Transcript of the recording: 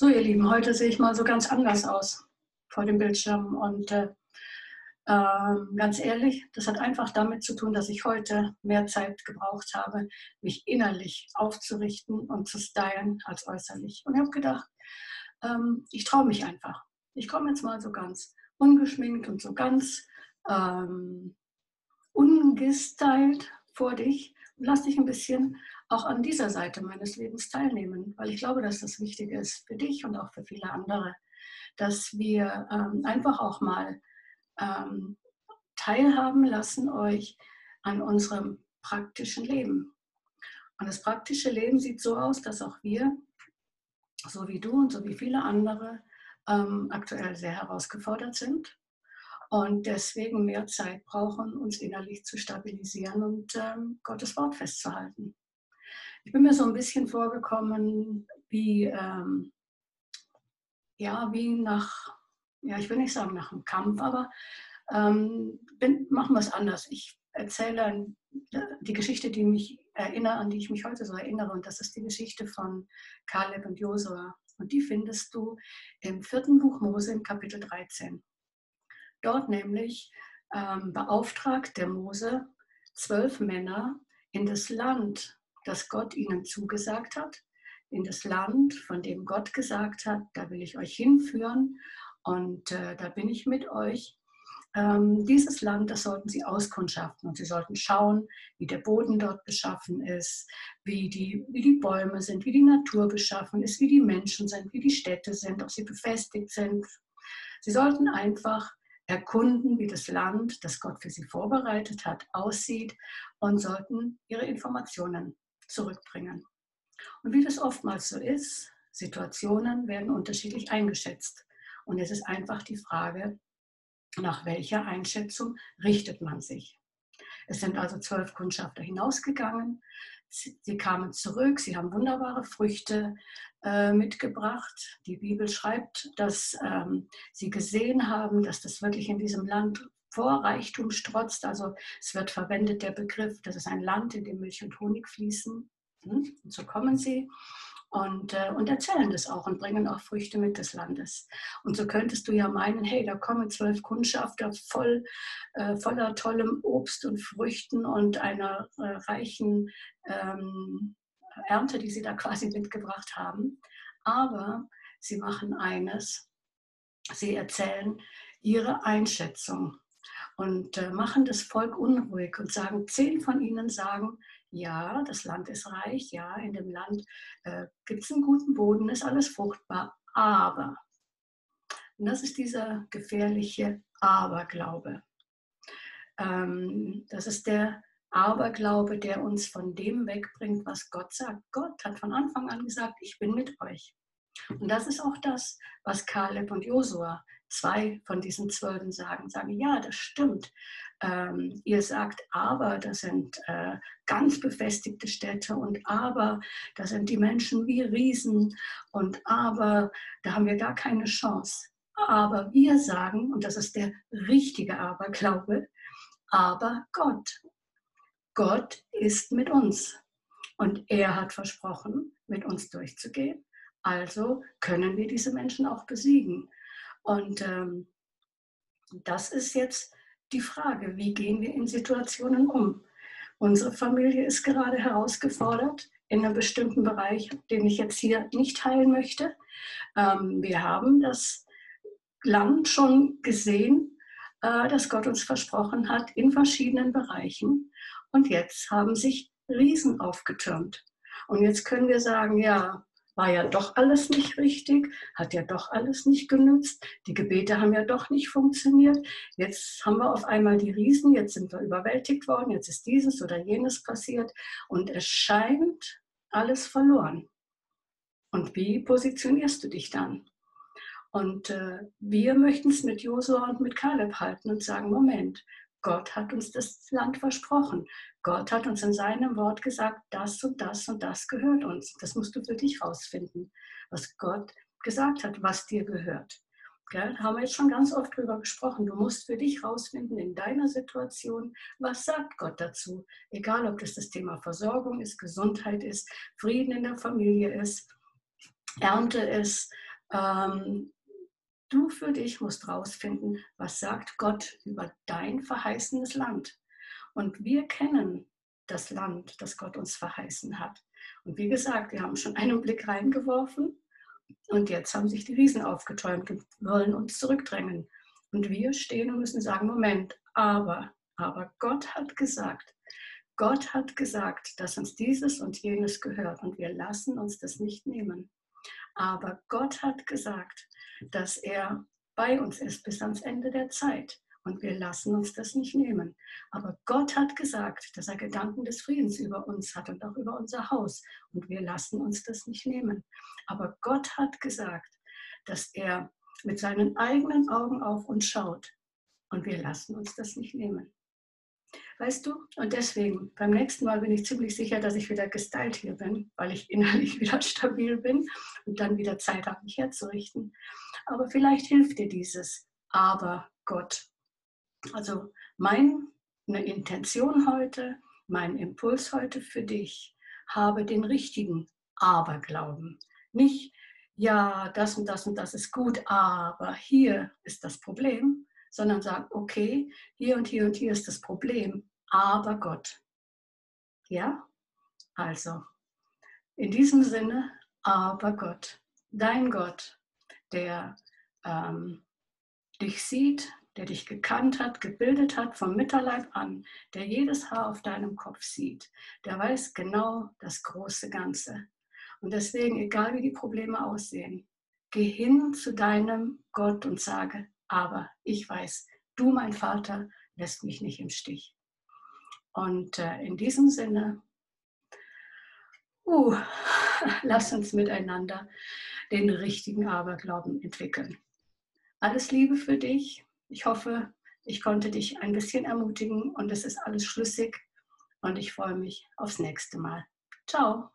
So, ihr Lieben, heute sehe ich mal so ganz anders aus vor dem Bildschirm. Und äh, äh, ganz ehrlich, das hat einfach damit zu tun, dass ich heute mehr Zeit gebraucht habe, mich innerlich aufzurichten und zu stylen als äußerlich. Und ich habe gedacht, ähm, ich traue mich einfach. Ich komme jetzt mal so ganz ungeschminkt und so ganz ähm, ungestylt vor dich lass dich ein bisschen auch an dieser Seite meines Lebens teilnehmen, weil ich glaube, dass das wichtig ist für dich und auch für viele andere, dass wir ähm, einfach auch mal ähm, teilhaben lassen euch an unserem praktischen Leben. Und das praktische Leben sieht so aus, dass auch wir, so wie du und so wie viele andere, ähm, aktuell sehr herausgefordert sind und deswegen mehr Zeit brauchen, uns innerlich zu stabilisieren und ähm, Gottes Wort festzuhalten ich bin mir so ein bisschen vorgekommen wie, ähm, ja, wie nach, ja, ich will nicht sagen nach einem Kampf, aber ähm, bin, machen wir es anders. Ich erzähle die Geschichte, die mich erinnere, an die ich mich heute so erinnere, und das ist die Geschichte von Kaleb und Josua. Und die findest du im vierten Buch Mose im Kapitel 13. Dort nämlich ähm, beauftragt der Mose zwölf Männer in das Land das Gott ihnen zugesagt hat, in das Land, von dem Gott gesagt hat, da will ich euch hinführen und äh, da bin ich mit euch. Ähm, dieses Land, das sollten sie auskundschaften und sie sollten schauen, wie der Boden dort beschaffen ist, wie die, wie die Bäume sind, wie die Natur beschaffen ist, wie die Menschen sind, wie die Städte sind, ob sie befestigt sind. Sie sollten einfach erkunden, wie das Land, das Gott für sie vorbereitet hat, aussieht und sollten ihre Informationen zurückbringen. Und wie das oftmals so ist, Situationen werden unterschiedlich eingeschätzt. Und es ist einfach die Frage, nach welcher Einschätzung richtet man sich. Es sind also zwölf Kundschafter hinausgegangen. Sie kamen zurück, sie haben wunderbare Früchte äh, mitgebracht. Die Bibel schreibt, dass ähm, sie gesehen haben, dass das wirklich in diesem Land vor Reichtum strotzt. Also es wird verwendet der Begriff, das ist ein Land, in dem Milch und Honig fließen. Hm? Und so kommen sie und, äh, und erzählen das auch und bringen auch Früchte mit des Landes. Und so könntest du ja meinen, hey, da kommen zwölf Kundschafter voll, äh, voller tollem Obst und Früchten und einer äh, reichen ähm, Ernte, die sie da quasi mitgebracht haben. Aber sie machen eines, sie erzählen ihre Einschätzung und äh, machen das Volk unruhig und sagen, zehn von ihnen sagen, ja, das Land ist reich, ja, in dem Land äh, gibt es einen guten Boden, ist alles fruchtbar, aber, und das ist dieser gefährliche Aberglaube. Ähm, das ist der Aberglaube, der uns von dem wegbringt, was Gott sagt. Gott hat von Anfang an gesagt, ich bin mit euch. Und das ist auch das, was Kaleb und Josua zwei von diesen Zwölfen sagen, sagen, ja, das stimmt. Ähm, ihr sagt, aber das sind äh, ganz befestigte Städte und aber da sind die Menschen wie Riesen und aber da haben wir gar keine Chance. Aber wir sagen, und das ist der richtige Aberglaube, aber Gott. Gott ist mit uns und er hat versprochen, mit uns durchzugehen. Also können wir diese Menschen auch besiegen. Und ähm, das ist jetzt die Frage, wie gehen wir in Situationen um? Unsere Familie ist gerade herausgefordert in einem bestimmten Bereich, den ich jetzt hier nicht teilen möchte. Ähm, wir haben das Land schon gesehen, äh, das Gott uns versprochen hat in verschiedenen Bereichen. Und jetzt haben sich Riesen aufgetürmt. Und jetzt können wir sagen, ja, war ja doch alles nicht richtig, hat ja doch alles nicht genützt, die Gebete haben ja doch nicht funktioniert. Jetzt haben wir auf einmal die Riesen, jetzt sind wir überwältigt worden, jetzt ist dieses oder jenes passiert und es scheint alles verloren. Und wie positionierst du dich dann? Und äh, wir möchten es mit Josua und mit Kaleb halten und sagen, Moment, Gott hat uns das Land versprochen. Gott hat uns in seinem Wort gesagt, das und das und das gehört uns. Das musst du für dich rausfinden, was Gott gesagt hat, was dir gehört. Gell? Haben wir jetzt schon ganz oft drüber gesprochen. Du musst für dich rausfinden in deiner Situation, was sagt Gott dazu. Egal, ob das das Thema Versorgung ist, Gesundheit ist, Frieden in der Familie ist, Ernte ist, Ähm, du für dich musst rausfinden, was sagt Gott über dein verheißenes Land. Und wir kennen das Land, das Gott uns verheißen hat. Und wie gesagt, wir haben schon einen Blick reingeworfen und jetzt haben sich die Riesen aufgeträumt und wollen uns zurückdrängen. Und wir stehen und müssen sagen, Moment, aber, aber Gott hat gesagt, Gott hat gesagt, dass uns dieses und jenes gehört und wir lassen uns das nicht nehmen. Aber Gott hat gesagt, dass er bei uns ist bis ans Ende der Zeit und wir lassen uns das nicht nehmen. Aber Gott hat gesagt, dass er Gedanken des Friedens über uns hat und auch über unser Haus und wir lassen uns das nicht nehmen. Aber Gott hat gesagt, dass er mit seinen eigenen Augen auf uns schaut und wir lassen uns das nicht nehmen. Weißt du? Und deswegen, beim nächsten Mal bin ich ziemlich sicher, dass ich wieder gestylt hier bin, weil ich innerlich wieder stabil bin und dann wieder Zeit habe, mich herzurichten. Aber vielleicht hilft dir dieses Aber Gott. Also meine Intention heute, mein Impuls heute für dich, habe den richtigen Aberglauben. Nicht, ja, das und das und das ist gut, aber hier ist das Problem, sondern sag, okay, hier und hier und hier ist das Problem, aber Gott. Ja? Also, in diesem Sinne, aber Gott, dein Gott, der ähm, dich sieht, der dich gekannt hat, gebildet hat vom Mitterleib an, der jedes Haar auf deinem Kopf sieht, der weiß genau das große Ganze. Und deswegen, egal wie die Probleme aussehen, geh hin zu deinem Gott und sage, aber ich weiß, du, mein Vater, lässt mich nicht im Stich. Und äh, in diesem Sinne, uh, lass uns miteinander den richtigen Aberglauben entwickeln. Alles Liebe für dich. Ich hoffe, ich konnte dich ein bisschen ermutigen und es ist alles schlüssig und ich freue mich aufs nächste Mal. Ciao.